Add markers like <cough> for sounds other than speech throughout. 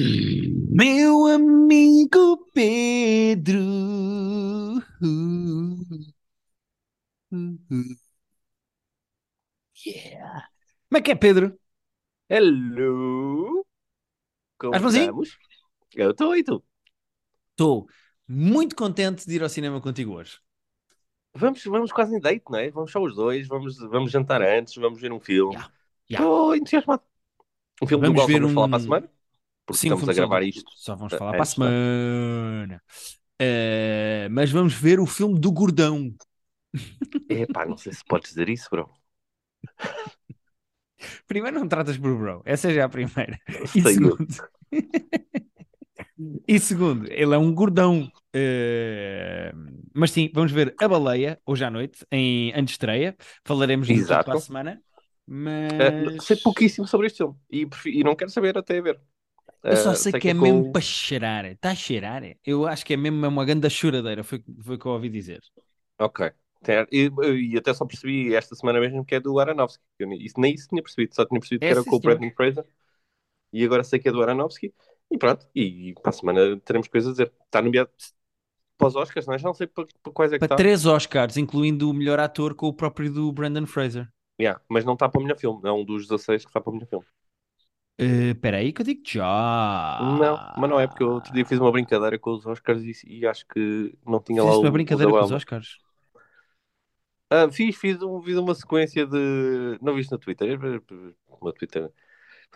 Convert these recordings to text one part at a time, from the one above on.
Meu amigo Pedro. Yeah. Como é que é, Pedro? Hello! Como bonzinho? estamos? Eu estou e tu? Estou muito contente de ir ao cinema contigo hoje. Vamos, vamos quase em date, não é? Vamos só os dois, vamos, vamos jantar antes, vamos ver um filme. Yeah, yeah. Estou entusiasmado. Um filme do Vamos qual ver só vamos falar um- para a semana, porque Sim, estamos a gravar só, isto. Só vamos eh, falar para a é? semana. Eh, mas vamos ver o filme do Gordão. Epá, não sei se podes dizer isso, bro. <laughs> Primeiro, não tratas por bro. Essa já é a primeira. E segundo, <laughs> e segundo, ele é um gordão. Eh, mas sim, vamos ver A Baleia hoje à noite, em antestreia. Falaremos Exato. para a semana. Mas sei pouquíssimo sobre este filme e, prefi- e não quero saber até ver. Eu só Eh, sei que é com- mesmo para cheirar. Está a cheirar? Eu acho que é mesmo uma grande choradeira, foi, foi o que eu ouvi dizer. Ok. E, e até só percebi esta semana mesmo que é do Aronofsky. Eu nem, isso, nem isso tinha percebido, só tinha percebido É, que era sim, com o. Brendan Fraser. E agora sei que é do Aronofsky. E pronto, e para a semana teremos coisas a dizer. Está nomeado para os Oscars, não é? Já não sei para, para quais é que Para está. três Oscars, incluindo o melhor ator com o próprio do Brandon Fraser. Yeah, mas não está para o melhor filme. É um dos 16 que está para o melhor filme. Eh, Espera aí que eu digo já. Não, mas não é porque eu outro dia fiz uma brincadeira com os Oscars e, e acho que não tinha lá Fizeste o, uma o brincadeira da com os. Oscars. Ah, fiz, fiz, um, fiz uma sequência de. Não viste no Twitter? No Twitter.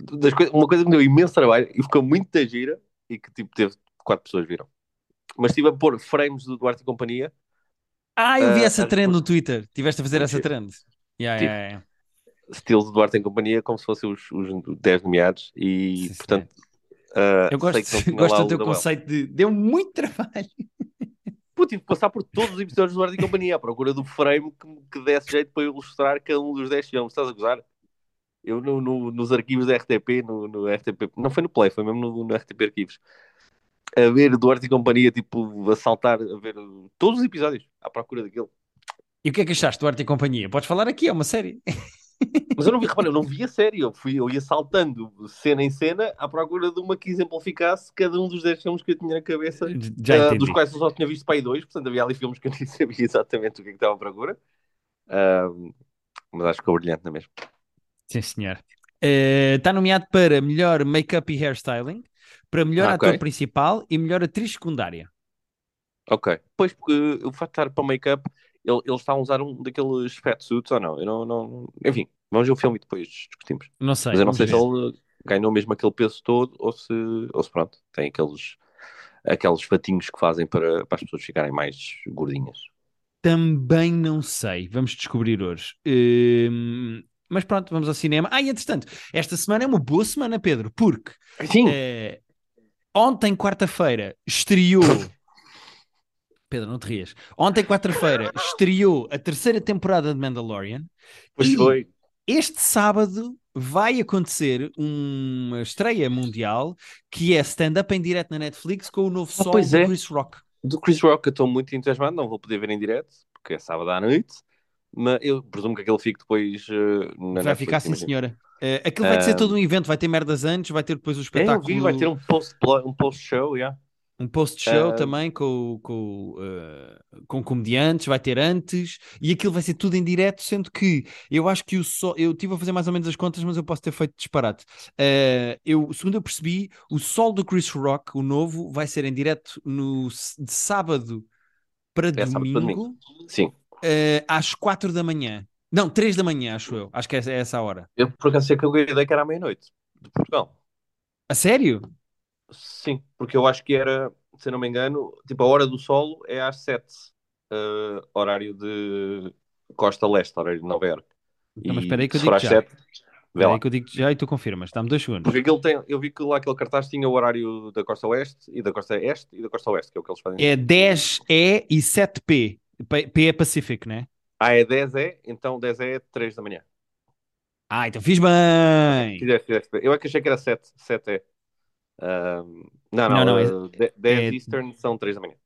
Das coi- Uma coisa que me deu imenso trabalho e ficou muito da gira e que tipo teve quatro pessoas viram. Mas estive a pôr frames do Duarte e Companhia. Ah, eu vi Ah, essa trend no Twitter. Tiveste a fazer essa trend. Yeah, Tive. yeah, yeah. Estilo de Duarte em Companhia, como se fossem os, os 10 nomeados. E Sim, portanto, ah, Eu gosto, sei que não tinha gosto do teu conceito de deu muito trabalho. <laughs> Pô, tive que passar por todos os episódios do Duarte e Companhia à procura do frame que, que desse jeito para ilustrar cada um dos 10 filmes. Estás a gozar? Eu no- no- nos arquivos da RTP, no, no RTP, não foi no Play, foi mesmo no, no RTP Arquivos, a ver Duarte e Companhia, tipo, a saltar, a ver todos os episódios à procura daquilo. E o que é que achaste do Arte e Companhia? Podes falar aqui, é uma série. <laughs> Mas eu não vi, repara, eu não vi a série, eu, fui, eu ia saltando cena em cena à procura de uma que exemplificasse cada um dos 10 filmes que eu tinha na cabeça, entendi. dos quais eu só tinha visto para aí dois, portanto havia ali filmes que eu <laughs> nem sabia exatamente o que é que estava à procura. Ah, mas acho que ficou brilhante, não é mesmo? Sim, senhor. Eh, Está nomeado para melhor make-up e hairstyling, para melhor Ah, ator principal e melhor atriz secundária. Ok. Pois, porque o facto de estar para o make-up, ele, ele está a usar um daqueles fat suits ou não? Eu não, não... Enfim, vamos ver o filme e depois discutimos. Não sei. Mas eu não sei ver. se ele ganhou mesmo aquele peso todo ou se, ou se pronto, tem aqueles, aqueles fatinhos que fazem para, para as pessoas ficarem mais gordinhas. Também não sei. Vamos descobrir hoje. Hum, mas pronto, vamos ao cinema. Ah, e entretanto, esta semana é uma boa semana, Pedro, porque Sim, eh, ontem, quarta-feira, estreou. <laughs> Pedro, não te rias. Ontem, quarta-feira, estreou a terceira temporada de Mandalorian. pois e- foi. Este sábado vai acontecer uma estreia mundial que é stand-up em direto na Netflix com o novo Ah, sol do é. Chris Rock. Do Chris Rock eu estou muito entusiasmado, não vou poder ver em direto, porque é sábado à noite, mas eu presumo que aquele fique depois eh, na vai Netflix, ficar sim, imagino. senhora. Eh, aquilo vai ser todo um evento, vai ter merdas antes, vai ter depois o É, espetáculo, vi, vai ter um post um post yeah. Um post-show Ah, também com, com, eh, com comediantes, vai ter antes, e aquilo vai ser tudo em direto, sendo que eu acho que o sol, eu estive a fazer mais ou menos as contas, mas eu posso ter feito disparate. Eh, eu, segundo eu percebi, o sol do Chris Rock, o novo, vai ser em direto no, de sábado para É sábado para domingo, Sim. eh, às 4 da manhã. Não, 3 da manhã, acho eu. Acho que é essa, é essa a hora. Eu por acaso sei que eu ideia que era à meia-noite de Portugal. A sério? Sim, porque eu acho que era, se eu não me engano, tipo a hora do solo é às 7, eh, horário de Costa Leste, horário de Nova Iorque. Então, mas espera aí que eu digo já. 7, vê Espera aí que eu digo já e tu confirmas. Dá-me dois segundos. Porque aquele tem, eu vi que lá aquele cartaz tinha o horário da Costa Oeste e da Costa Este e da Costa Oeste, que é o que eles fazem. É 10E e 7P. P é Pacífico, né? Ah, é 10 é, então 10 é 3 da manhã. Ah, então fiz bem. Fizeste, fizeste. Eu é que achei que era 7, 7 não, Não, não, não, é- eh, de- 10 é- Eastern são 3 da manhã.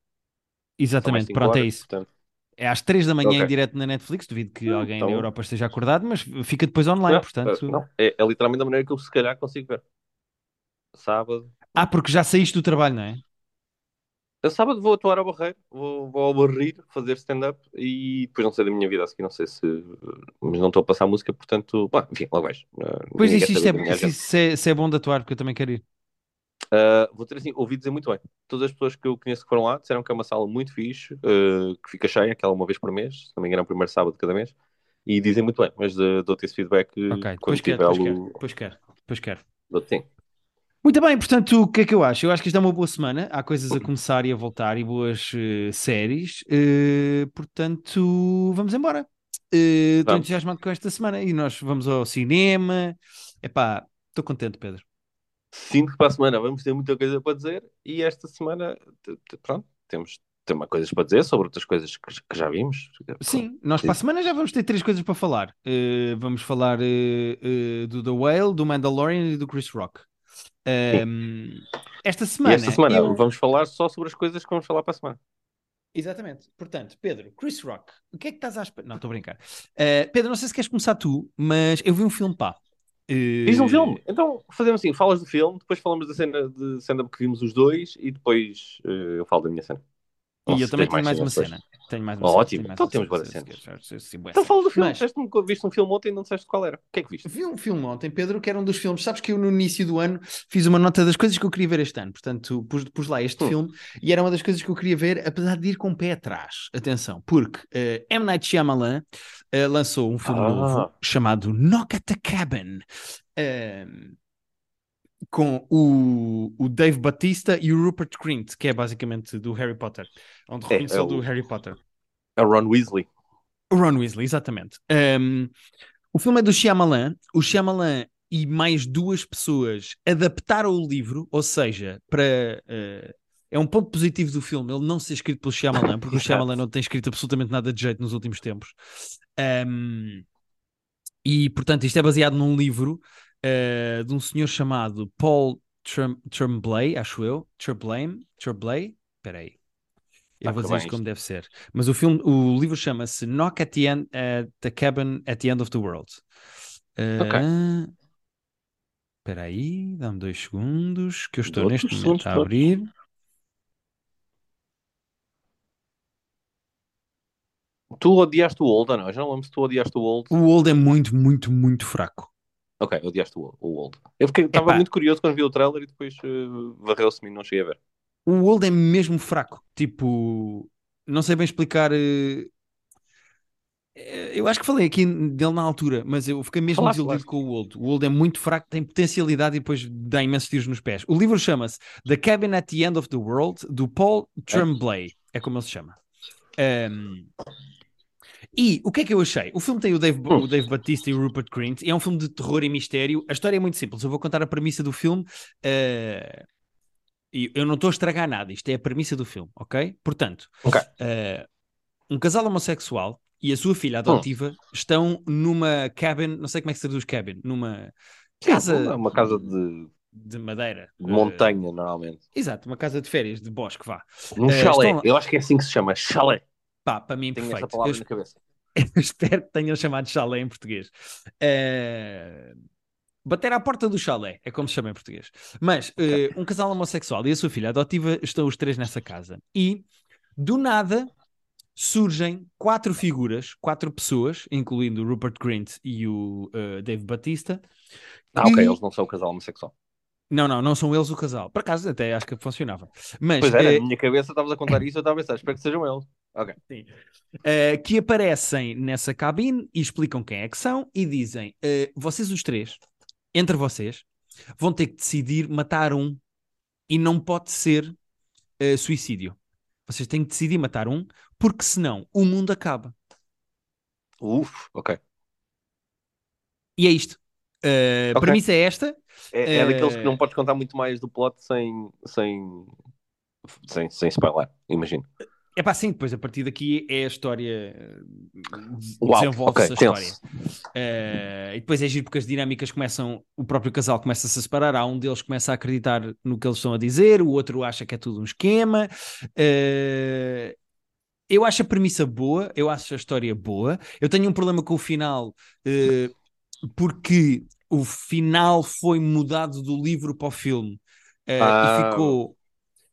São mais Exatamente, 5 pronto, é horas, isso. portanto. É às 3 da manhã em Ok. direto na Netflix. Duvido que Hum, alguém então- na Europa esteja acordado, mas fica depois online, Não, portanto. eh, não, é, é literalmente a maneira que eu se calhar consigo ver. sábado. Ah, porque já saíste do trabalho, não é? Eu sábado vou atuar ao Barreiro, vou, vou ao Barreiro fazer stand-up e depois não sei da minha vida a seguir, não sei se. Mas não estou a passar música, portanto. Bom, enfim, logo vais. Uh, Pois ninguém isto, quer isto, saber da é, agenda. isso é, isso é bom de atuar, porque eu também quero ir. Uh, vou ter assim, ouvi dizer muito bem. Todas as pessoas que eu conheço que foram lá disseram que é uma sala muito fixe, uh, que fica cheia, aquela uma vez por mês, se não me engano, é o primeiro sábado de cada mês, e dizem muito bem, mas uh, dou-te esse feedback uh, Ok, quando tiver depois quero, o. depois quero, depois quero. Dou-te sim. Muito bem, portanto, o que é que eu acho? Eu acho que isto é uma boa semana, há coisas a começar e a voltar e boas eh, séries, Eh, portanto, vamos embora. Estou entusiasmado com esta semana e nós vamos ao cinema. Epá, estou contente, Pedro. Sinto que para a semana vamos ter muita coisa para dizer e esta semana, pronto, temos, temos coisas para dizer sobre outras coisas que, que já vimos. Sim, nós para a semana já vamos ter três coisas para falar. Eh, vamos falar eh, eh, do The Whale, do Mandalorian e do Chris Rock. Ehm, esta E semana, esta semana eu- vamos falar só sobre as coisas que vamos falar para a semana. Exatamente. Portanto, Pedro, Chris Rock, o que é que estás à espera? Não, estou a brincar. Pedro, não sei se queres começar tu, mas eu vi um filme, pá. Eh, Diz um filme. Então fazemos assim: falas do filme, depois falamos da cena de stand-up que vimos os dois e depois eh, eu falo da minha cena. Ou E eu também tenho mais uma cenas cena. Tenho mais uma Ótimo. cena. tenho mais Então uma temos várias cenas. Então fala do filme. Mas- viste um filme ontem e não disseste qual era. O que é que viste? Vi um filme ontem, Pedro, que era um dos filmes. Sabes que eu no início do ano fiz uma nota das coisas que eu queria ver este ano. Portanto, pus, pus lá este Hum. filme e era uma das coisas que eu queria ver, apesar de ir com o pé atrás. Atenção, porque eh, M. Night Shyamalan eh, lançou um filme Ah. novo chamado Knock at the Cabin. ehm, com o, o Dave Batista e o Rupert Grint, que é basicamente do Harry Potter. Onde É, reconheceu é o- do Harry Potter. É o Ron Weasley. O Ron Weasley, exatamente. Um, o filme é do Shyamalan. O Shyamalan e mais duas pessoas adaptaram o livro, ou seja, para... uh, é um ponto positivo do filme ele não ser escrito pelo Shyamalan, porque o. <laughs> Shyamalan não tem escrito absolutamente nada de jeito nos últimos tempos. Um, e, portanto, isto é baseado num livro uh, de um senhor chamado Paul Trum- Tremblay, acho eu. Tremblay? Tremblay? Espera aí. Eu Ah, vou dizer isto como deve ser. Mas o filme, o livro chama-se Knock at the End at the Cabin at the End of the World. Ok. Ah, Espera aí, dá-me dois segundos que eu estou Dou-te neste momento a abrir. Tu odiaste o Old não? Eu já não lembro se tu odiaste o Old. O Old é muito, muito, muito fraco. Ok, odiaste o, o Old. Eu fiquei- estava muito curioso quando vi o trailer e depois uh, varreu-se-me e não cheguei a ver. O Old é mesmo fraco. Tipo, não sei bem explicar. eh, eh, Eu acho que falei aqui dele na altura, mas eu fiquei mesmo Falaste, desiludido com o Old. O Old é muito fraco, tem potencialidade e depois dá imensos tiros nos pés. O livro chama-se The Cabin at the End of the World, do Paul Tremblay. É como ele se chama. Um, e o que é que eu achei? O filme tem o Dave, Hum. o Dave Batista e o Rupert Grint. É um filme de terror e mistério. A história é muito simples. Eu vou contar a premissa do filme. eh, e eu não estou a estragar nada. Isto é a premissa do filme, ok? Portanto, Ok. eh, um casal homossexual e a sua filha adotiva estão numa cabin, não sei como é que se traduz cabin, numa Sim, casa uma casa de, de madeira. de Eh, montanha, normalmente. exato, uma casa de férias, de bosque, vá. Num chalé. estão- Eu acho que é assim que se chama. Chalé. Pá, para mim, Tenho essa perfeito. palavra Eu na cabeça. <laughs> Eu espero que tenham chamado chalé em português. Eh, Bater à porta do chalé, é como se chama em português. Mas eh, um casal homossexual e a sua filha adotiva estão os três nessa casa. E, do nada, surgem quatro figuras, quatro pessoas, incluindo o Rupert Grint e o eh, Dave Batista. Ah, ok. E- Eles não são o casal homossexual. Não, não, não são eles o casal. Por acaso, até acho que funcionava. Mas Pois era, eh, na minha cabeça estavas a contar isso, eu estava a pensar, espero que sejam eles. Ok. Uh, que aparecem nessa cabine e explicam quem é que são e dizem: uh, vocês os três, entre vocês, vão ter que decidir matar um e não pode ser uh, suicídio. Vocês têm que decidir matar um, porque senão o mundo acaba. Uf, ok. E é isto. Uh, A Ok. premissa é esta. É, é Eh, daqueles que não podes contar muito mais do plot sem, sem, sem, sem spoiler, imagino. É pá, sim, depois a partir daqui é a história. Uau, Desenvolve-se ok, a história. Uh, e depois é giro porque as dinâmicas começam, o próprio casal começa a se separar, há um deles que começa a acreditar no que eles estão a dizer, o outro acha que é tudo um esquema. Uh, eu acho a premissa boa, eu acho a história boa. Eu tenho um problema com o final, uh, porque o final foi mudado do livro para o filme uh, Ah. e ficou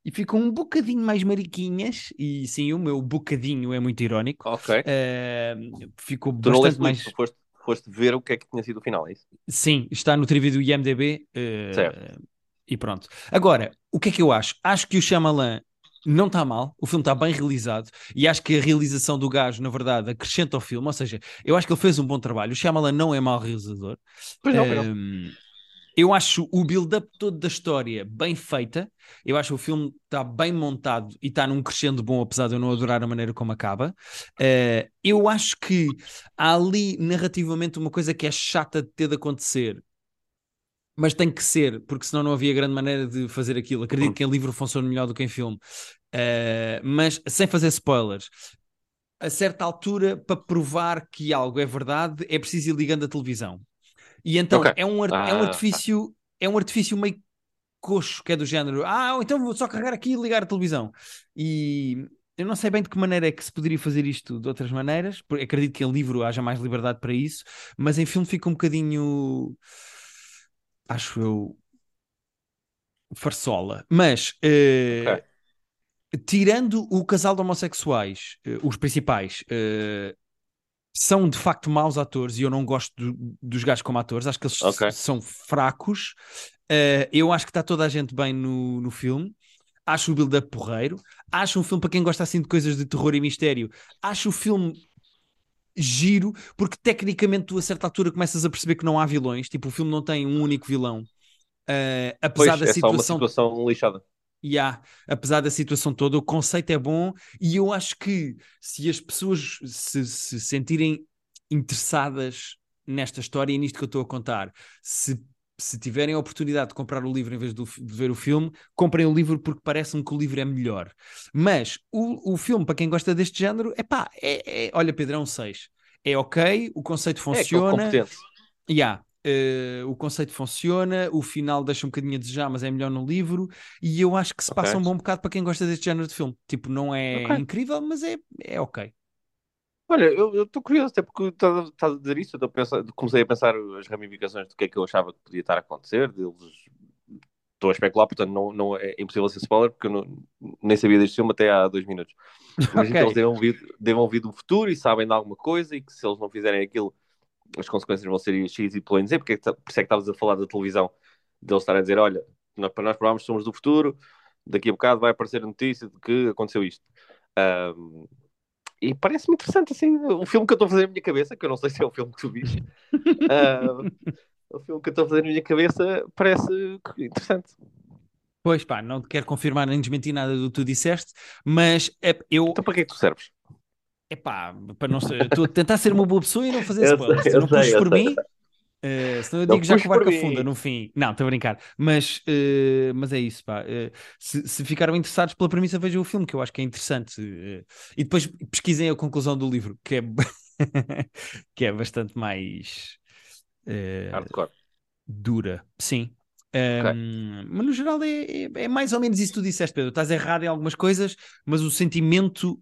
e ficou um bocadinho mais mariquinhas e sim, o meu bocadinho é muito irónico. Ok. Uh, ficou Tu bastante mais. tu foste, foste ver o que é que tinha sido o final, é isso? Sim, está no trivia do IMDB. uh, Certo. E pronto. Agora, o que é que eu acho? Acho que o Shyamalan não está mal, o filme está bem realizado e acho que a realização do gajo, na verdade, acrescenta ao filme. Ou seja, eu acho que ele fez um bom trabalho. O Shyamalan não é mau realizador. Pois não, pois não. Um, eu acho o build-up todo da história bem feita. Eu acho que o filme está bem montado e está num crescendo bom, apesar de eu não adorar a maneira como acaba. Uh, eu acho que há ali narrativamente uma coisa que é chata de ter de acontecer. Mas tem que ser, porque senão não havia grande maneira de fazer aquilo. Acredito que em livro funcione melhor do que em filme. Uh, mas sem fazer spoilers, a certa altura, para provar que algo é verdade, é preciso ir ligando a televisão. E então Ok. é, um, é um Ah, artifício, é um artifício meio coxo, que é do género, ah, então vou só carregar aqui e ligar a televisão. E eu não sei bem de que maneira é que se poderia fazer isto de outras maneiras, porque acredito que em livro haja mais liberdade para isso, mas em filme fica um bocadinho, acho eu, farsola. Mas eh, Ok. tirando o casal de homossexuais, eh, os principais, eh, são de facto maus atores e eu não gosto do- dos gajos como atores, acho que eles Ok. s- são fracos. Eh, eu acho que está toda a gente bem no, no filme. Acho o build-up porreiro. Acho um filme para quem gosta assim de coisas de terror e mistério. Acho o filme giro, porque tecnicamente tu a certa altura começas a perceber que não há vilões. Tipo, o filme não tem um único vilão. Eh, apesar Pois, da é só uma situação situação lixada. E há, apesar da situação toda, o conceito é bom e eu acho que se as pessoas se, se sentirem interessadas nesta história e nisto que eu estou a contar, se, se tiverem a oportunidade de comprar o livro em vez do- de ver o filme, comprem o livro porque parece-me que o livro é melhor. Mas o, o filme, para quem gosta deste género, epá, é, é, olha Pedro, é um 6. É ok, o conceito É aquele funciona. competente. Yeah, eh, o conceito funciona, o final deixa um bocadinho a desejar, mas é melhor no livro, e eu acho que se passa um bom bocado para quem gosta deste género de filme. Tipo, não é Ok. incrível, mas é, é ok. Olha, eu estou curioso, até porque estás estás a dizer isso, eu pensar- comecei a pensar as ramificações do que é que eu achava que podia estar a acontecer, deles estou a especular, portanto não, não é impossível ser spoiler, porque eu não- nem sabia deste filme até há dois minutos. <laughs> Imagino que Ok. eles devam vir, devam vir do futuro e sabem de alguma coisa e que se eles não fizerem aquilo, as consequências vão ser X, Y, Z, porque é que tá- por isso é que estavas a falar da televisão, deles estarem a dizer, olha, nós, para nós provámos que somos do futuro, daqui a bocado vai aparecer a notícia de que aconteceu isto. Ahm, e parece-me interessante, assim, o filme que eu estou a fazer na minha cabeça, que eu não sei se é o filme que tu viste, <laughs> o filme que eu estou a fazer na minha cabeça parece interessante. Pois pá, não quero confirmar nem desmentir nada do que tu disseste, mas é, eu, Então para que é que tu serves? É pá, para não ser, estou a tentar ser uma boa pessoa e não fazer spoilers. sei, eu não sei, puxes por sei. mim, eh, senão eu Não digo já que o barco afunda no fim. Não, estou a brincar. Mas, eh, mas é isso, pá. Eh, se, se ficaram interessados pela premissa, vejam o filme, que eu acho que é interessante. eh, e depois pesquisem a conclusão do livro, que é, <laughs> que é bastante mais Hardcore. dura. Sim. Um, Mas no geral é, é, é mais ou menos isso que tu disseste, Pedro. Estás errado em algumas coisas, mas o sentimento,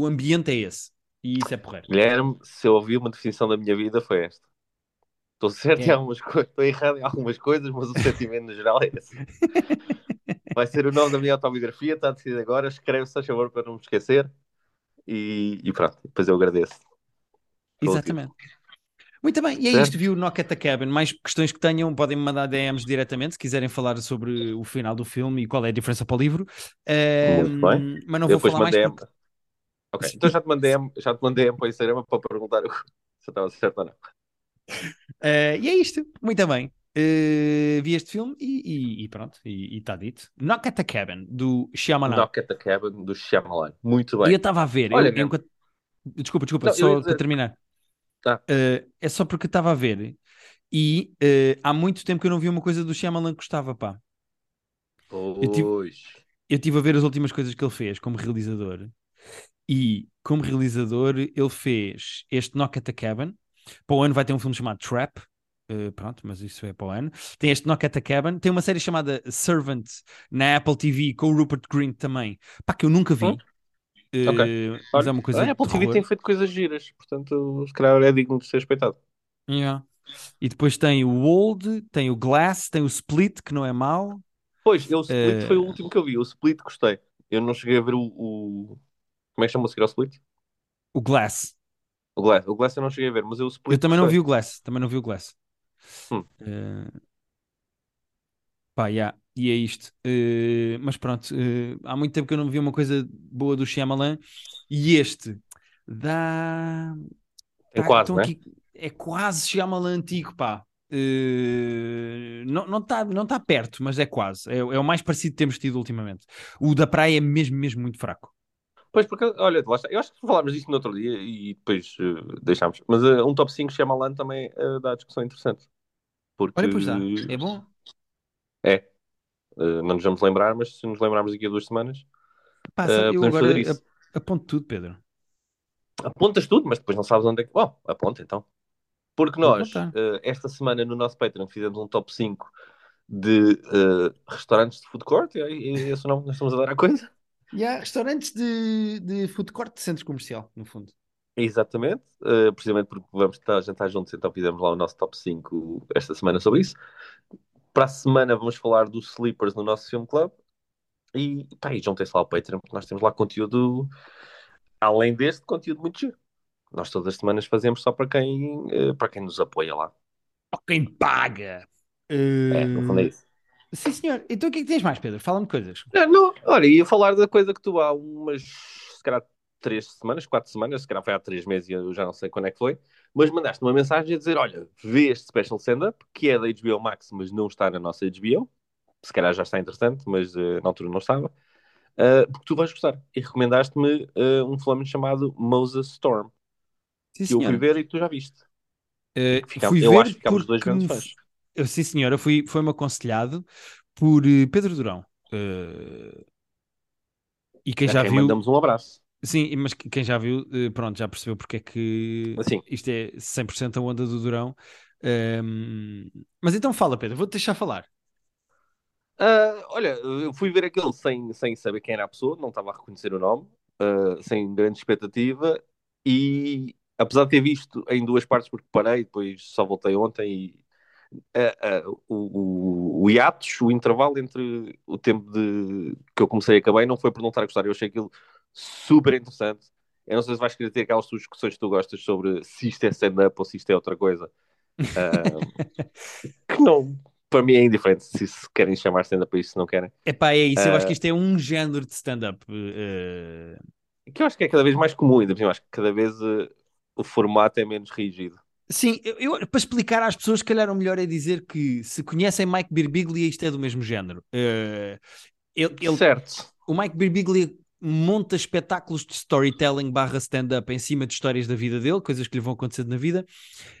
o ambiente é esse. E isso é porreiro. Guilherme, se eu ouvi uma definição da minha vida foi esta. Estou certo em É. algumas coisas, estou errado em algumas coisas, mas o sentimento no geral é esse. <laughs> Vai ser o nome da minha autobiografia, está decidido agora, escreve-se a favor para não me esquecer. E, e pronto, depois eu agradeço. pelo Exatamente. Muito bem, e é Certo. isto, viu? Knock at the Cabin. Mais questões que tenham, podem me mandar DMs diretamente se quiserem falar sobre o final do filme e qual é a diferença para o livro. Um. Mas não vou depois falar mais porque... Ok, então já te mandei, já te mandei para o Instagram para perguntar se eu estava certo ou não. Uh, e é isto, muito bem. Uh, vi este filme e, e- e pronto, e está dito. Knock at the Cabin, do Shyamalan. Knock at the Cabin do Shyamalan. Muito E eu bem. estava a ver, Olha, eu- enquanto- desculpa, desculpa, Não, eu só para terminar. Tá. Uh, é só porque eu estava a ver e uh, há muito tempo que eu não vi uma coisa do Shyamalan que gostava, pá. tive- Pois. Eu estive a ver as últimas coisas que ele fez como realizador e como realizador ele fez este Knock at the Cabin. Para o ano vai ter um filme chamado Trap. Uh, pronto, mas isso é para o ano. Tem este Knock at the Cabin. Tem uma série chamada Servant na Apple TV com o Rupert Green também. Pá, que eu nunca vi. Hum. Uh, Ok. mas é uma coisa a Apple TV terror. tem feito coisas giras, portanto, se calhar é digno de ser respeitado. Yeah. E depois tem o Old, tem o Glass, tem o Split, que não é mau. Pois, eu, o Split Eh, foi o último que eu vi. O Split gostei. Eu não cheguei a ver o. o- Como é que seguir ao Split? O Glass. O Glass. O Glass eu não cheguei a ver, mas eu o Split Eu também não vi o Glass. Também não vi o Glass. Hum. Eh, pá, yeah, e é isto. Eh, mas pronto, eh, há muito tempo que eu não vi uma coisa boa do Shyamalan. E este dá. Tem tá- quase, né? aqui- é quase Shyamalan antigo, pá. Eh, não está não tá, não tá perto, mas é quase. É, é o mais parecido que temos tido ultimamente. O da praia é mesmo, mesmo muito fraco. Pois, porque, olha, lá está. Eu acho que falámos disto no outro dia e depois eh, deixámos. Mas eh, um top 5 Shyamalan também eh, dá discussão interessante. Porque Olha, pois dá. É bom. é. eh, não nos vamos lembrar, mas se nos lembrarmos daqui a duas semanas, eh, sabe, eu agora fazer isso. ap- aponto tudo, Pedro. Apontas tudo, mas depois não sabes onde é que. Bom, aponta então. Porque nós, eh, esta semana no nosso Patreon, fizemos um top 5 de restaurantes de food court. E, e esse nome que nós estamos a dar à coisa. E há restaurantes de, de food court de centro comercial, no fundo. Exatamente, eh, precisamente porque vamos estar a jantar juntos, então fizemos lá o nosso top 5 esta semana sobre isso. Para a semana vamos falar dos Sleepers no nosso Film Club. E, pá, e juntem-se lá ao Patreon, porque nós temos lá conteúdo, além deste, conteúdo muito giro. Nós todas as semanas fazemos só para quem, eh, para quem nos apoia lá. Ou quem paga. É, no fundo é isso. Sim, senhor. Então o que é que tens mais, Pedro? Fala-me coisas. Não, não, olha, ia falar da coisa que tu há umas, se calhar, três semanas, quatro semanas, se calhar foi há três meses e eu já não sei quando é que foi, mas mandaste uma mensagem a dizer: olha, vê este special stand-up, que é da HBO Max, mas não está na nossa HBO. Se calhar já está interessante, mas eh, na altura não estava. Uh, porque tu vais gostar. E recomendaste-me uh, um filme chamado Moses Storm, Sim, que eu fui ver e tu já viste. Ficam- fui eu ver acho que ficámos dois grandes fãs. Eu, sim, senhora, fui, foi-me aconselhado por eh, Pedro Durão. Eh, e quem A já quem viu, mandamos um abraço. sim, mas que- quem já viu, eh, pronto, já percebeu porque é que Assim, isto é 100% a onda do Durão. Ehm, mas então fala, Pedro, vou-te deixar falar. uh, olha, eu fui ver aquele sem, sem saber quem era a pessoa, não estava a reconhecer o nome, uh, sem grande expectativa, e apesar de ter visto em duas partes, porque parei, depois só voltei ontem e uh, uh, o, o, o hiatus, o intervalo entre o tempo de que eu comecei e acabei, não foi por não estar a gostar, eu achei aquilo super interessante. Eu não sei se vais querer ter aquelas tuas discussões que tu gostas sobre se isto é stand-up ou se isto é outra coisa. Uh, <laughs> que não, para mim é indiferente se, se querem chamar stand-up a isso, se não querem. Epá, é isso, eu acho que Eh, isto é um género de stand-up. eh, Que eu acho que é cada vez mais comum, ainda por cima, acho que cada vez uh, o formato é menos rígido. Sim, eu, eu- para explicar às pessoas, se calhar o melhor é dizer que se conhecem Mike Birbiglia, isto é do mesmo género. Eh, ele, ele- Certo. o Mike Birbiglia monta espetáculos de storytelling barra stand-up em cima de histórias da vida dele, coisas que lhe vão acontecendo na vida.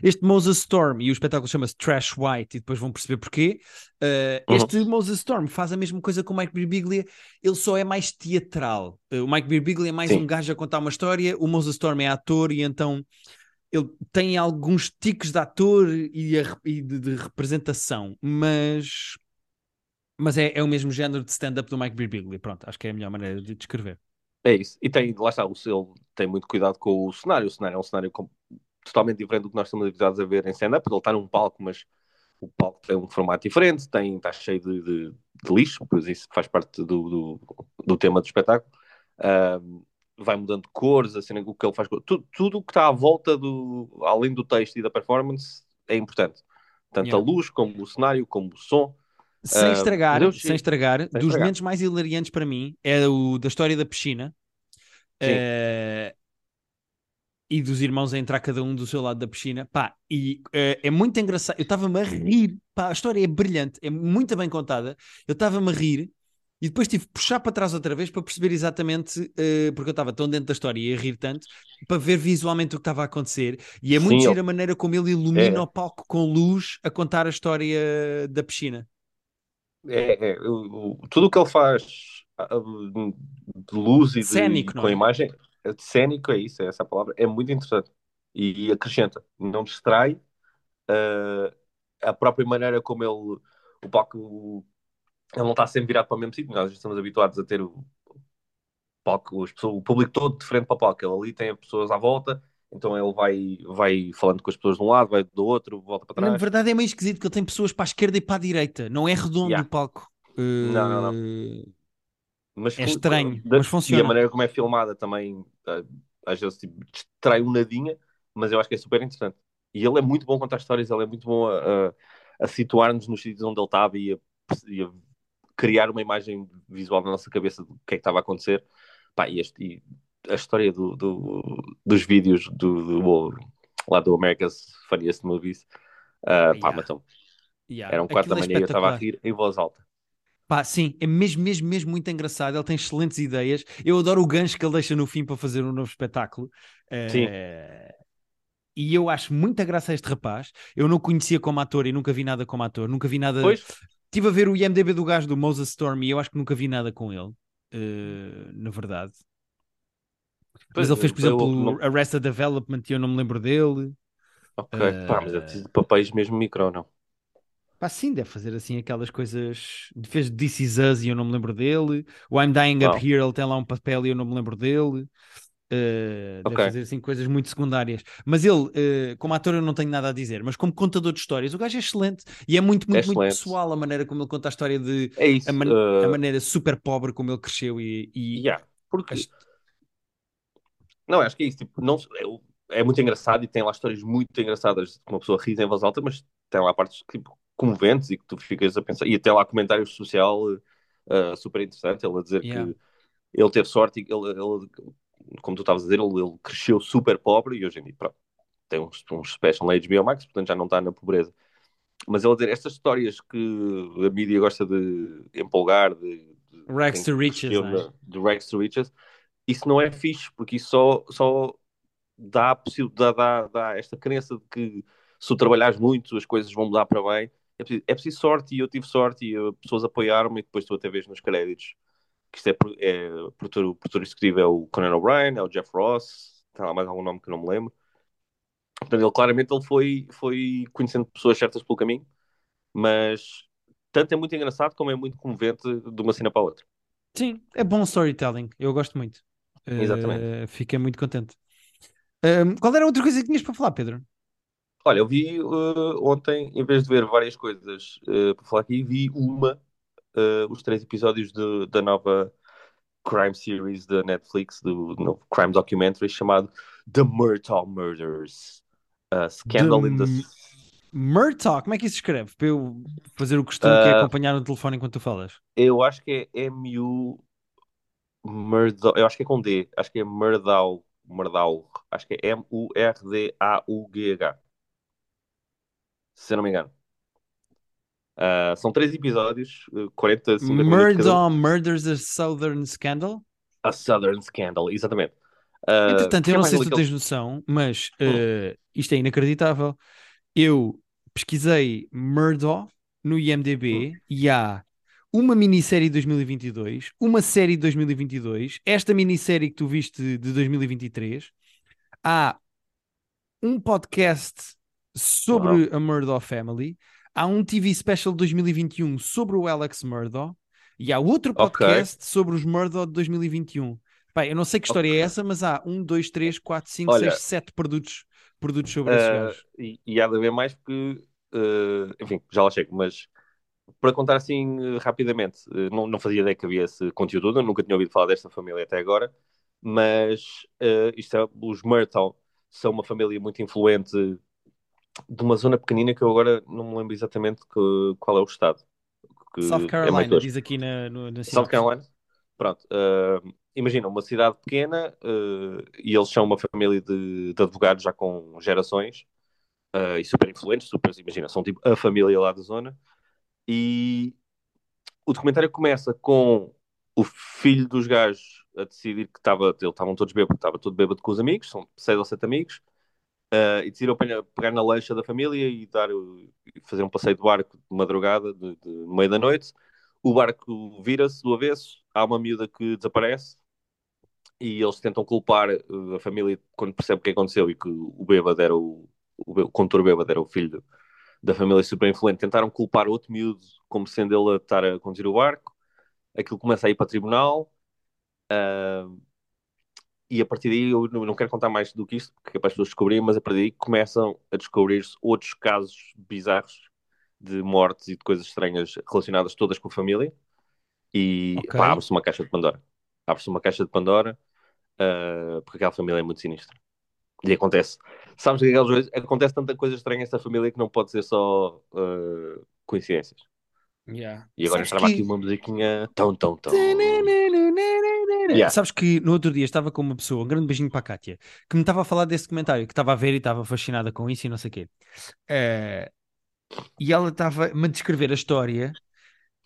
Este Moses Storm, e o espetáculo chama-se Trash White, e depois vão perceber porquê. Eh, Uhum. Este Moses Storm faz a mesma coisa com o Mike Birbiglia, ele só é mais teatral. Eh, o Mike Birbiglia é mais Sim. um gajo a contar uma história, o Moses Storm é ator, e então ele tem alguns tiques de ator e, a- e de, de representação, mas, mas é, é o mesmo género de stand-up do Mike Birbiglia. Pronto, acho que é a melhor maneira de descrever. É isso. E tem, lá está, o ele tem muito cuidado com o cenário. O cenário é um cenário com- totalmente diferente do que nós estamos habituados a ver em stand-up. Ele está num palco, mas o palco tem um formato diferente, tem, está cheio de, de- de lixo, pois isso faz parte do, do, do tema do espetáculo. Vai mudando de cores, assim, o que ele faz. Tudo, tudo o que está à volta do, além do texto e da performance, é importante. Tanto Yeah. a luz, como o cenário, como o som. Sem Ah, estragar, eu sem estragar, dos estragar. momentos mais hilariantes para mim é o da história da piscina eh, e dos irmãos a entrar cada um do seu lado da piscina. Pá, e eh, é muito engraçado. Eu estava-me a rir, pá, a história é brilhante, é muito bem contada. Eu estava-me a rir e depois tive que puxar para trás outra vez para perceber exatamente, eh, porque eu estava tão dentro da história e a rir tanto, para ver visualmente o que estava a acontecer. E é muito Sim, giro a maneira como ele ilumina É. o palco com luz a contar a história da piscina. É, é, o- tudo o que ele faz de luz e de, Cénico, e com é? imagem, é de cénico, é isso, é essa a palavra, é muito interessante e, acrescenta, não distrai ah, a própria maneira como ele, o palco, ele não está sempre virado para o mesmo sítio, nós estamos habituados a ter o palco, as pessoas, o público todo de frente para o palco, ele ali tem as pessoas à volta Então ele vai, vai falando com as pessoas de um lado, vai do outro, volta para Na trás. verdade é meio esquisito que ele tem pessoas para a esquerda e para a direita. Não é redondo Yeah. o palco. Não, não, não. Uh, Mas É estranho, da- mas E funciona. a maneira como é filmada também, ah, às vezes, tipo, distrai um nadinha, mas eu acho que é super interessante. E ele é muito bom a contar histórias, ele é muito bom a, a- a situar-nos nos sítios onde ele estava e a, e a criar uma imagem visual na nossa cabeça do que é que estava a acontecer. Pá, e, este- e a história do, do- dos vídeos do, do- lá do America's Funniest Movies, ah, pá, Yeah. matou yeah, Eram quatro da aquilo é manhã e eu estava a rir em voz alta. Pá, sim, é mesmo, mesmo, mesmo muito engraçado. Ele tem excelentes ideias. Eu adoro o gancho que ele deixa no fim para fazer um novo espetáculo. Sim. Eh, E eu acho muita graça a este rapaz. Eu não o conhecia como ator e nunca vi nada como ator. Nunca vi nada. Pois, Estive a ver o IMDB do gajo do Moses Storm e eu acho que nunca vi nada com ele. eh, na verdade. Mas pois, ele fez, por eu- exemplo, não- Arrested Development e eu não me lembro dele. Ok, Eh, pá, mas é preciso de papéis mesmo micro, não? Pá, sim, deve fazer assim aquelas coisas. Fez This Is Us e eu não me lembro dele. O I'm Dying Não. Up Here, ele tem lá um papel e eu não me lembro dele. Uh, Deve Ok. fazer assim coisas muito secundárias. Mas ele, uh, como ator, eu não tenho nada a dizer. Mas como contador de histórias, o gajo é excelente e é muito, muito, muito Excelente. pessoal a maneira como ele conta a história de. É isso. A, man- eh, a maneira super pobre como ele cresceu e. e yeah, porque, as- não, acho que é isso. Tipo, não, é, é muito engraçado e tem lá histórias muito engraçadas que uma pessoa ri em voz alta, mas tem lá partes tipo, comoventes e que tu ficas a pensar. E tem lá comentários social eh, super interessante. Ele a dizer Yeah. que ele teve sorte, e ele, ele- como tu estavas a dizer, ele, ele cresceu super pobre e hoje em dia pronto, tem uns, uns special na HBO Max, portanto já não está na pobreza. Mas ele a dizer estas histórias que a mídia gosta de empolgar, de, de Rags to riches, é? de rags to riches, isso não é fixe, porque isso só, só dá, dá, dá, dá esta crença de que se tu trabalhares muito as coisas vão mudar para bem. É preciso, é preciso sorte e eu tive sorte e as pessoas apoiaram-me e depois tu até vês nos créditos que isto é, é o produtor, produtor executivo é o Conan O'Brien, é o Jeff Ross, tem lá mais algum nome que eu não me lembro. Portanto, ele claramente ele foi, foi conhecendo pessoas certas pelo caminho, mas tanto é muito engraçado como é muito comovente de uma cena para a outra. Sim, é bom storytelling. Eu gosto muito. Uh, Exatamente. Fiquei muito contente. Qual era a outra coisa que tinhas para falar, Pedro? Olha, eu vi uh, ontem, em vez de ver várias coisas uh, para falar aqui, vi uma, uh, os três episódios de- da nova crime series da Netflix, do novo crime documentary chamado The Murtaugh Murders. Uh, Scandal The in the... Murtaugh, como é que isso se escreve? Para eu fazer o costume que é Ah. acompanhar no telefone enquanto tu falas. Eu acho que é M-U... Murdaugh, eu acho que é com D, acho que é Murdaugh, Murdaugh, acho que é M-U-R-D-A-U-G-H, se eu não me engano. Ah, são três episódios, uh, 40, 50 minutos cada um. Murdaugh Murders a Southern Scandal? A Southern Scandal, exatamente. Ah, Entretanto, eu não sei se tu tens noção, mas eh, isto é inacreditável. Eu pesquisei Murdaugh no IMDB Hum. e há uma minissérie de 2022, uma série de 2022, esta minissérie que tu viste de 2023, há um podcast sobre a Murdaugh Family, há um TV special de 2021 sobre o Alex Murdaugh e há outro podcast sobre os Murdaugh de 2021. Pá, eu não sei que história Ok. é essa, mas há um, dois, três, quatro, cinco, Olha, seis, sete produtos, produtos sobre esses Ah, gajos. e, e há de haver mais porque, ah, enfim, já lá chego, mas para contar assim eh, rapidamente, eh, não, não fazia ideia que havia esse conteúdo todo, eu nunca tinha ouvido falar desta família até agora, mas eh, isto é, os Murtaugh são uma família muito influente de uma zona pequenina que eu agora não me lembro exatamente que- qual é o estado. South é Carolina, tosco. diz aqui na, no, na South. Carolina? Pronto. ah, imagina, uma cidade pequena ah, e eles são uma família de, de advogados já com gerações ah, e super influentes, super, imagina, são tipo a família lá da zona. E o documentário começa com o filho dos gajos a decidir que estava, eles estavam todos bêbados, estava todo bêbado com os amigos, são seis ou sete amigos, ah, e decidiram pegar, na lancha da família e dar, fazer um passeio de barco de madrugada, de, de- no meio da noite. O barco vira-se do avesso, há uma miúda que desaparece e eles tentam culpar eh, a família quando percebe o que aconteceu e que o bêbado era o, o, o condutor bêbado era o filho da família super influente. Tentaram culpar outro miúdo como sendo ele a estar a conduzir o barco. Aquilo começa a ir para tribunal. Ah, e a partir daí eu não quero contar mais do que isto, porque é para as pessoas descobrirem, mas a partir daí começam a descobrir-se outros casos bizarros de mortes e de coisas estranhas relacionadas todas com a família. E Ok. abre-se uma caixa de Pandora. Abre-se uma caixa de Pandora uh, porque aquela família é muito sinistra. E acontece. Sabes que aquelas vezes acontece tanta coisa estranha nesta família que não pode ser só uh, coincidências. Yeah. E agora entrava que- aqui uma musiquinha tão, tão, tão. Yeah. Sabes que no outro dia estava com uma pessoa, um grande beijinho para a Kátia, que me estava a falar desse comentário, que estava a ver e estava fascinada com isso e não sei o quê. Eh, e ela estava-me a descrever a história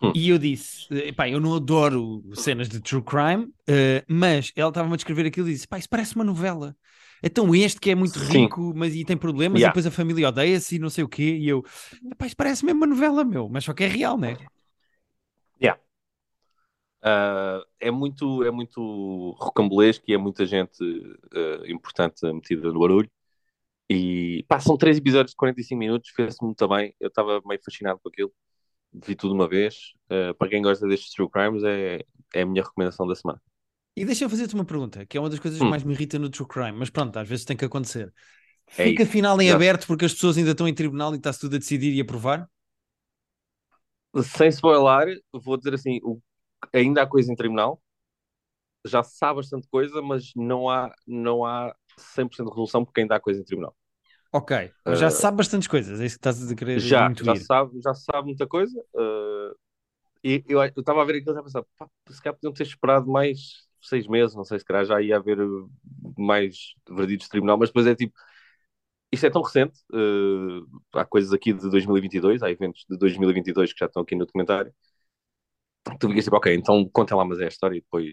Hum. e eu disse, eh, pá, eu não adoro cenas de true crime, eh, mas ela estava-me a descrever aquilo e disse, pá, isso parece uma novela. Então este que é muito Sim. rico, mas e tem problemas, Yeah. e depois a família odeia-se e não sei o quê, e eu, pá, isso parece mesmo uma novela, meu, mas só que é real, né? Uh, é muito é muito rocambolesco e é muita gente uh, importante metida no barulho e pá, são três episódios de 45 minutos fez-se muito bem, eu estava meio fascinado com aquilo vi tudo uma vez uh, para quem gosta destes true crimes é, é a minha recomendação da semana E deixa-me fazer-te uma pergunta, que é uma das coisas que Hum. mais me irrita no true crime, mas pronto, às vezes tem que acontecer. É Fica isso, final em exato. aberto porque as pessoas ainda estão em tribunal e está-se tudo a decidir e a provar? sem spoiler, vou dizer assim o, ainda há coisa em tribunal já se sabe bastante coisa mas não há, não há 100% de resolução porque ainda há coisa em tribunal Ok, mas já se sabe bastantes coisas, é isso que estás a querer Eh, já, já intuir. se sabe, já sabe muita coisa. uh, e eu estava a ver aquilo e estava a pensar, pá, se calhar podiam ter esperado mais seis meses, não sei se calhar já ia haver uh, mais verdictos de tribunal, mas depois é tipo, isto é tão recente, uh, há coisas aqui de 2022, há eventos de 2022 que já estão aqui no documentário. Tu ficas tipo, ok, então contem lá, mas é a história e depois,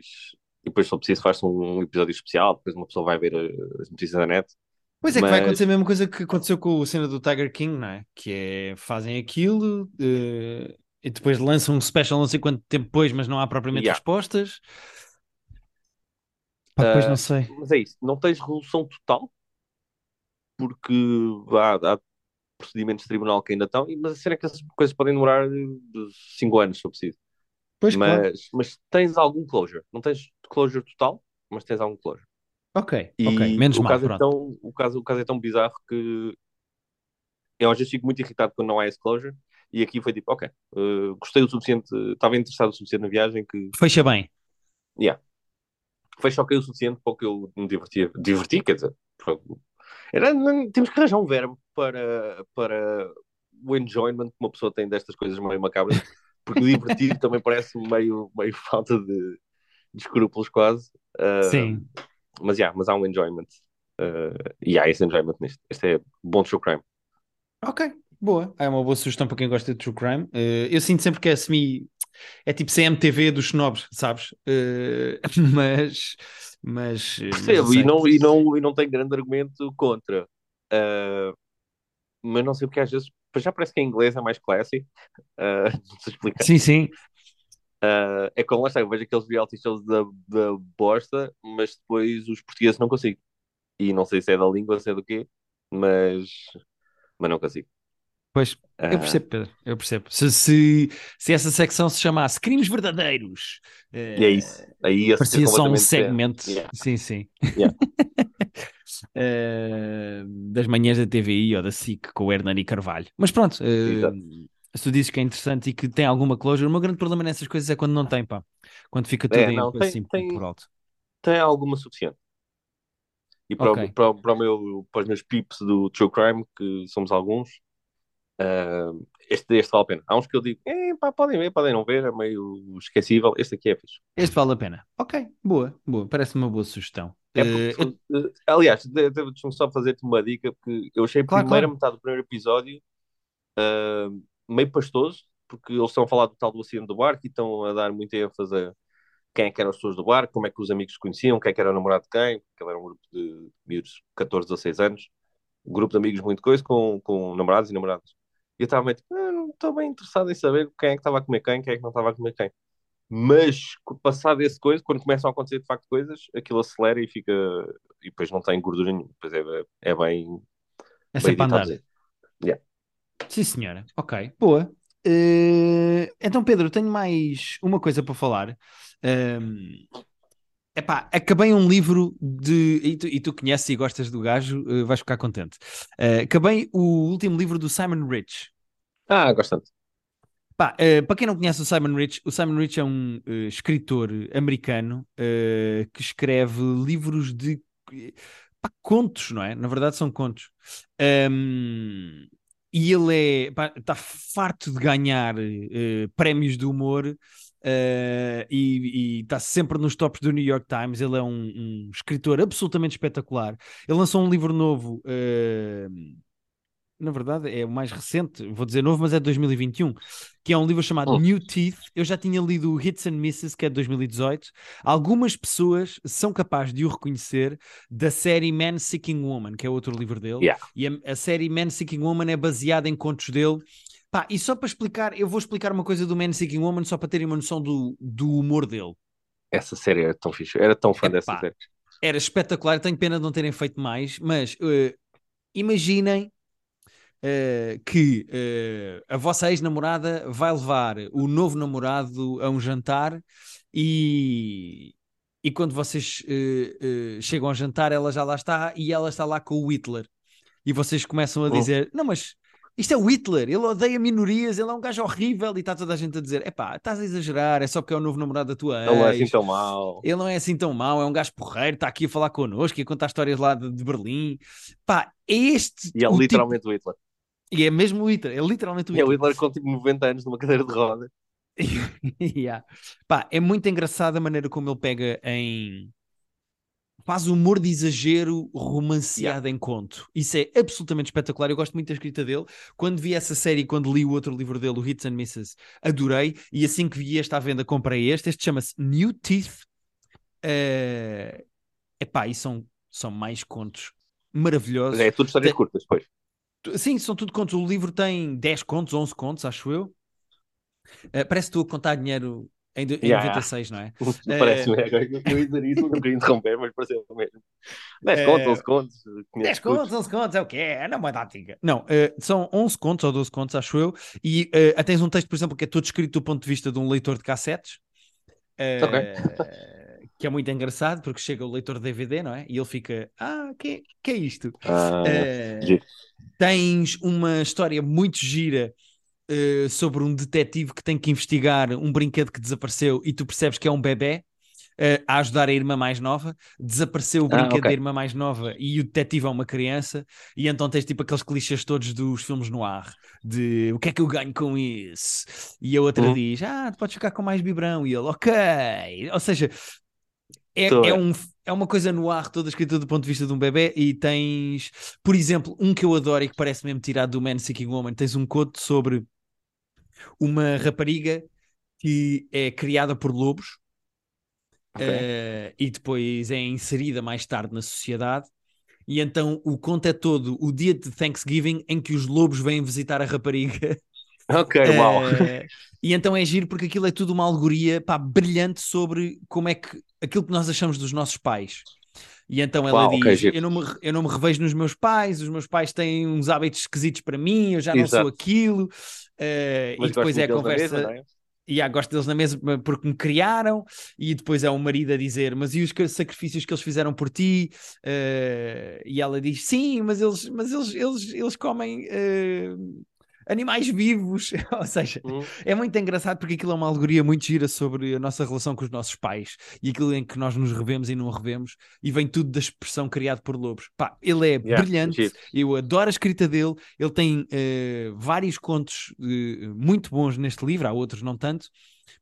e depois se for preciso faz-se um episódio especial, depois uma pessoa vai ver uh, as notícias da net. Pois é que vai Mas- acontecer a mesma coisa que aconteceu com a cena do Tiger King, não é? Que é, fazem aquilo eh, e depois lançam um special não sei quanto tempo depois, mas não há propriamente Yeah. respostas. Pá, depois Ah, não sei. Mas é isso, não tens resolução total, porque há, há procedimentos de tribunal que ainda estão, mas a cena é que essas coisas podem demorar 5 anos, se for preciso. Pois claro. Mas, mas tens algum closure. Não tens closure total, mas tens algum closure. Ok, E ok, menos o mal, caso, é tão, o, caso, o caso é tão bizarro que eu às vezes fico muito irritado quando não há esse closure. E aqui foi tipo, ok, eh, gostei o suficiente, estava interessado o suficiente na viagem que Fecha bem. foi choquei o suficiente para o que eu me divertia. Diverti, quer dizer, era, não- temos que arranjar um verbo para, para o enjoyment que uma pessoa tem destas coisas meio macabras, <laughs> porque o divertido também parece meio, meio falta de, de escrúpulos quase. Ah, Sim. Mas, yeah, mas há um enjoyment. Ah, e há esse enjoyment nisto. Este é bom true crime. Ok, boa. É uma boa sugestão para quem gosta de true crime. Eh, eu sinto sempre que é semi. É tipo CMTV dos snobs, sabes? <laughs> Mas. Mas. Percebo, e não, e, não, e não tem grande argumento contra. Mas não sei porque às vezes, já parece que em inglês é mais classy. <laughs> Não sei explicar. Sim, sim. Ah, é como lá está, eu vejo aqueles reality shows da, da bosta, mas depois os portugueses não consigo. E não sei se é da língua, se é do quê, mas, mas não consigo. Pois, Ah, eu percebo, Pedro. Eu percebo. Se, se, se essa secção se chamasse Crimes Verdadeiros. E é isso. Aí Parecia só um segmento. Yeah. Sim, sim. Yeah. <laughs> Eh, das manhãs da TVI ou da SIC com o Hernani Carvalho. Mas pronto, Exato. se tu dizes que é interessante e que tem alguma closure, o meu grande problema nessas coisas é quando não tem, pá. Quando fica tudo É, em, não, tem- assim, tem- por alto. Tem alguma suficiente. E para, o- Ok. para, o- para, o meu, para os meus pips do True Crime, que somos alguns, ah, este, este vale a pena. Há uns que eu digo, eh, pá, podem ver, podem não ver, é meio esquecível. Este aqui é fixe. Este vale a pena. Ok, boa, boa. Parece-me uma boa sugestão. É Eh, porque, eh, aliás, de- de- deixa-me só fazer-te uma dica, porque eu achei a Claro, primeira claro. metade do primeiro episódio ah, meio pastoso, porque eles estão a falar do tal do acidente do barco e estão a dar muita ênfase a quem é que eram as pessoas do barco, como é que os amigos se conheciam, quem é que era o namorado de quem, porque ele era um grupo de miúdos de 14, 16 anos, um grupo de amigos muito coisa, com, com namorados e namoradas. E eu estava meio tipo, ah, não estou bem interessado em saber quem é que estava a comer quem, quem é que não estava a comer quem. Mas, passado esse coisa, quando começam a acontecer de facto coisas, aquilo acelera e fica. E depois não tem gordura nenhuma. Depois é, é bem. é bem sempre andar. editadozinho. Sim, senhora. Ok, boa. Eh, então, Pedro, tenho mais uma coisa para falar. Ehm, Epá, acabei um livro de. E tu, e tu conheces e gostas do gajo, uh, vais ficar contente. Uh, acabei o último livro do Simon Rich. Ah, gosto tanto. Pá, uh, para quem não conhece o Simon Rich, o Simon Rich é um uh, escritor americano uh, que escreve livros de pá, contos, não é? Na verdade são contos. Um, e ele é, está farto de ganhar prémios de humor e está sempre nos tops do New York Times. Ele é um, um, escritor absolutamente espetacular. Ele lançou um livro novo na verdade, é o mais recente, vou dizer novo, mas é de 2021, que é um livro chamado oh. New Teeth. Eu já tinha lido Hits and Misses, que é de 2018. Algumas pessoas são capazes de o reconhecer da série Man Seeking Woman, que é outro livro dele. Yeah. E a, a, série Man Seeking Woman é baseada em contos dele. Pá, e só para explicar, eu vou explicar uma coisa do Man Seeking Woman, só para terem uma noção do, do humor dele. Essa série era tão fixe, era tão fã Epá, dessa série. Era espetacular, tenho pena de não terem feito mais, mas uh, imaginem Uh, que uh, a vossa ex-namorada vai levar o novo namorado a um jantar e, e quando vocês uh, chegam ao jantar, ela já lá está e ela está lá com o Hitler. E vocês começam a oh. dizer: Não, mas isto é o Hitler, ele odeia minorias, ele é um gajo horrível. E está toda a gente a dizer: Epá, estás a exagerar, é só porque é o novo namorado da tua ex. Ele não é assim tão mau. Ele não é assim tão mau, é um gajo porreiro, está aqui a falar connosco e a contar histórias lá de, de Berlim. Pá, é este. E é literalmente tipo... o Hitler. E é mesmo o Hitler, é literalmente o Hitler. É o Hitler com tipo 90 anos numa cadeira de roda. <laughs> yeah. Pá, é muito engraçada a maneira como ele pega em. Faz humor de exagero romanceado yeah. em conto. Isso é absolutamente espetacular. Eu gosto muito da escrita dele. Quando vi essa série, quando li o outro livro dele, o Hits and Misses, adorei. E assim que vi este à venda, comprei este. Este chama-se New Teeth. Uh... Epá, e são, são mais contos maravilhosos. É tudo histórias Tem... curtas, depois. Sim, são tudo contos. O livro tem 10 contos, 11 contos, acho eu. Uh, parece que tu a contar dinheiro em, em yeah. 96, não é? <laughs> Parece-me, uh, eu ia dizer isso, não queria interromper, mas parece mesmo. 10 uh, contos, 11 contos. 10 contos, 11 contos, é o quê? É na moeda antiga. Não, uh, são 11 contos ou 12 contos, acho eu, e uh, tens um texto, por exemplo, que é todo escrito do ponto de vista de um leitor de cassetes. ok <laughs> que é muito engraçado porque chega o leitor de DVD, não é? E ele fica, ah, que, que é isto? Ah, uh, tens uma história muito gira uh, sobre um detetive que tem que investigar um brinquedo que desapareceu e tu percebes que é um bebê. Uh, a ajudar a irmã mais nova, desapareceu o ah, brinquedo ah, okay. da irmã mais nova e o detetive é uma criança, e então tens tipo aqueles clichês todos dos filmes no ar, de o que é que eu ganho com isso? E a outra uhum. diz, ah, tu podes ficar com mais bibrão, e ele, ok. Ou seja, é, é, um, é uma coisa no ar, toda escrita do ponto de vista de um bebê, e tens, por exemplo, um que eu adoro e que parece mesmo tirado do Man Seeking Woman, tens um conto sobre uma rapariga que é criada por lobos okay. uh, e depois é inserida mais tarde na sociedade. E então o conto é todo o dia de Thanksgiving em que os lobos vêm visitar a rapariga <laughs> Ok, uau. Uh, e então é giro porque aquilo é tudo uma alegoria pá, brilhante sobre como é que aquilo que nós achamos dos nossos pais. E então ela uau, diz: okay, eu, não me, eu não me revejo nos meus pais, os meus pais têm uns hábitos esquisitos para mim, eu já não Exato. sou aquilo. Uh, e depois é a conversa. Mesa, é? E ah, gosto deles na mesma porque me criaram, e depois é o marido a dizer: Mas e os sacrifícios que eles fizeram por ti? Uh, e ela diz: Sim, mas eles, mas eles, eles, eles comem uh, animais vivos. <laughs> Ou seja, uhum. é muito engraçado porque aquilo é uma alegoria muito gira sobre a nossa relação com os nossos pais e aquilo em que nós nos revemos e não revemos, e vem tudo da expressão criada por Lobos. Pá, ele é yeah, brilhante, eu adoro a escrita dele. Ele tem uh, vários contos uh, muito bons neste livro, há outros não tanto.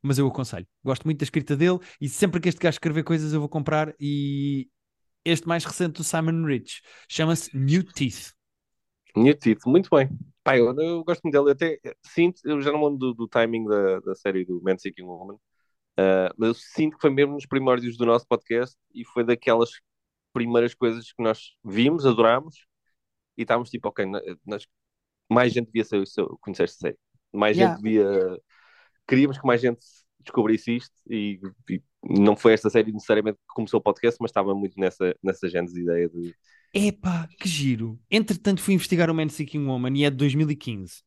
Mas eu aconselho, gosto muito da escrita dele e sempre que este gajo escrever coisas eu vou comprar. E este mais recente do Simon Rich chama-se New Teeth. New Teeth, muito bem. Pá, eu, eu, gosto muito dele. Eu até sinto, eu já não lembro do, do timing da, da série do Man Seeking Woman, uh, mas eu sinto que foi mesmo nos primórdios do nosso podcast e foi daquelas primeiras coisas que nós vimos, adorámos e estávamos tipo, ok, nós, mais gente devia ser, conhecer esta série. Mais yeah. gente devia. Queríamos que mais gente descobrisse isto e, e, não foi esta série necessariamente que começou o podcast, mas estava muito nessa, nessa gênese ideia de Epá, que giro. Entretanto, fui investigar o Man Seeking Woman e é de 2015.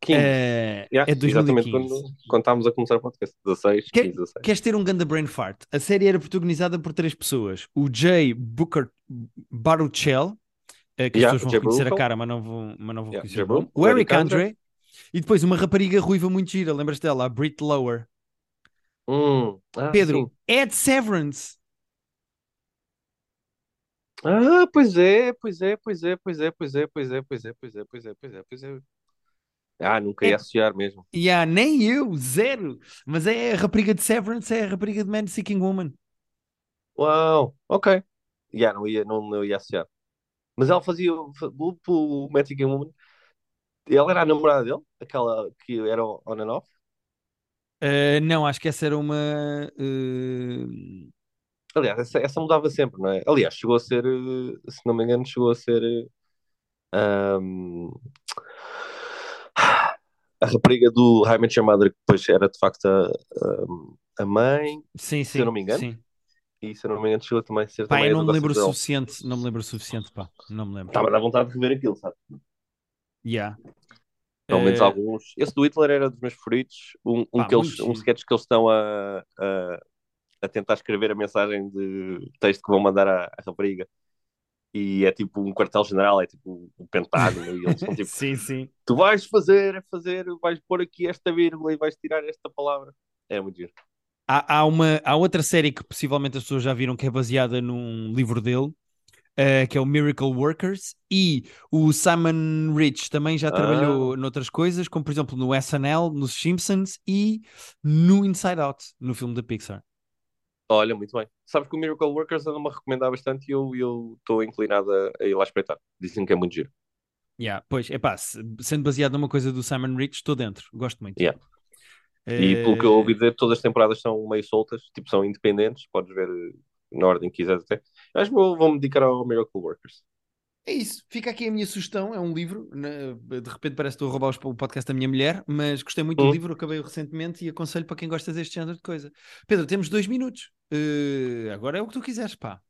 15. Eh, Yeah, é 2015. Exatamente quando, quando estávamos a começar o podcast. 16, Que- 15, 16. Queres ter um ganda brain fart? A série era protagonizada por três pessoas: o Jay Booker Baruchel, eh, que Yeah, as pessoas vão Jay reconhecer a cara, mas não vão, mas não vão Yeah, reconhecer Jay o nome. Eric Eric Andre e depois uma rapariga ruiva muito gira, lembras dela? A Brit Lower. Hum, ah, Pedro, sim. Ed Severance. Ah, pois é, pois é, pois é, pois é, pois é, pois é, pois é, pois é, pois é, pois é, pois é. Ah, nunca ia É- associar mesmo. Yeah, nem eu, zero. Mas é a rapariga de Severance, é a rapariga de Man Seeking Woman. Uau, ok. Já, não ia, não, não ia associar. Mas ela fazia o o Magic Woman. Ela era a namorada dele, aquela que era on and off. Uh, não, acho que essa era uma. uh, Aliás, essa, essa mudava sempre, não é? Aliás, chegou a ser, eh, se não me engano, chegou a ser eh, ahm, a rapariga do Your Mother, que depois era de facto a, a- a mãe, Sim, Se sim. eu não me engano, sim. e se eu não me engano, chegou também a ser Pá, também eu não me lembro o suficiente. Não me lembro o suficiente, pá. Não me lembro. Estava a dar vontade de rever aquilo, sabe? Yeah. Pelo menos Eh, alguns. Esse do Hitler era dos meus favoritos. Um, um, Pá, que eles, um sketch que eles estão a, a, a tentar escrever a mensagem de texto que vão mandar à, à rapariga. E é tipo um quartel-general, é tipo um pentágono. e eles são <laughs> tipo: Sim, sim. Tu vais fazer, é fazer, vais pôr aqui esta vírgula e vais tirar esta palavra. É muito giro. Há, há, uma, há outra série que possivelmente as pessoas já viram que é baseada num livro dele, eh, que é o Miracle Workers, e o Simon Rich também já Ah. trabalhou noutras coisas, como por exemplo no SNL, nos Simpsons e no Inside Out, no filme da Pixar. Olha, muito bem. Sabes que o Miracle Workers anda-me a recomendar bastante e eu estou inclinado a, a ir lá espreitar. Dizem que é muito giro. Yeah, pois, é pá, sendo baseado numa coisa do Simon Rich, estou dentro, gosto muito. Yeah. E pelo que eu Eh, ouvi dizer, todas as temporadas são meio soltas, tipo, são independentes, podes ver eh, na ordem que quiseres até. Que vou- vou-me dedicar ao Miracle Workers. É isso, fica aqui a minha sugestão. É um livro, né, de repente parece que estou a roubar o podcast da minha mulher, mas gostei muito do Hum. livro, acabei-o recentemente e aconselho para quem gosta deste género de coisa. Pedro, temos dois minutos. Eh, agora é o que tu quiseres, pá.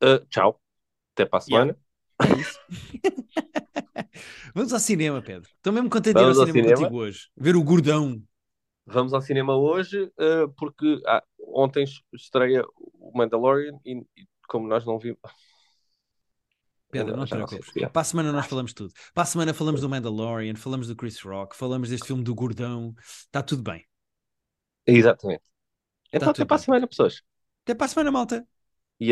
Ah, tchau. Até para a Yeah. semana. É isso. <laughs> Vamos ao cinema, Pedro. Estou mesmo contente de ir ao cinema, cinema? contigo hoje. Ver o Gordão. Vamos ao cinema hoje, ah, porque ah, ontem estreia o Mandalorian e, e como nós não vimos. Pedro, não porquê. Para a semana nós falamos tudo. Para a semana falamos do Mandalorian, falamos do Chris Rock, falamos deste filme do Gordão. Está tudo bem. Exatamente. Então, Tá até para a semana, pessoas. Até para a semana, malta.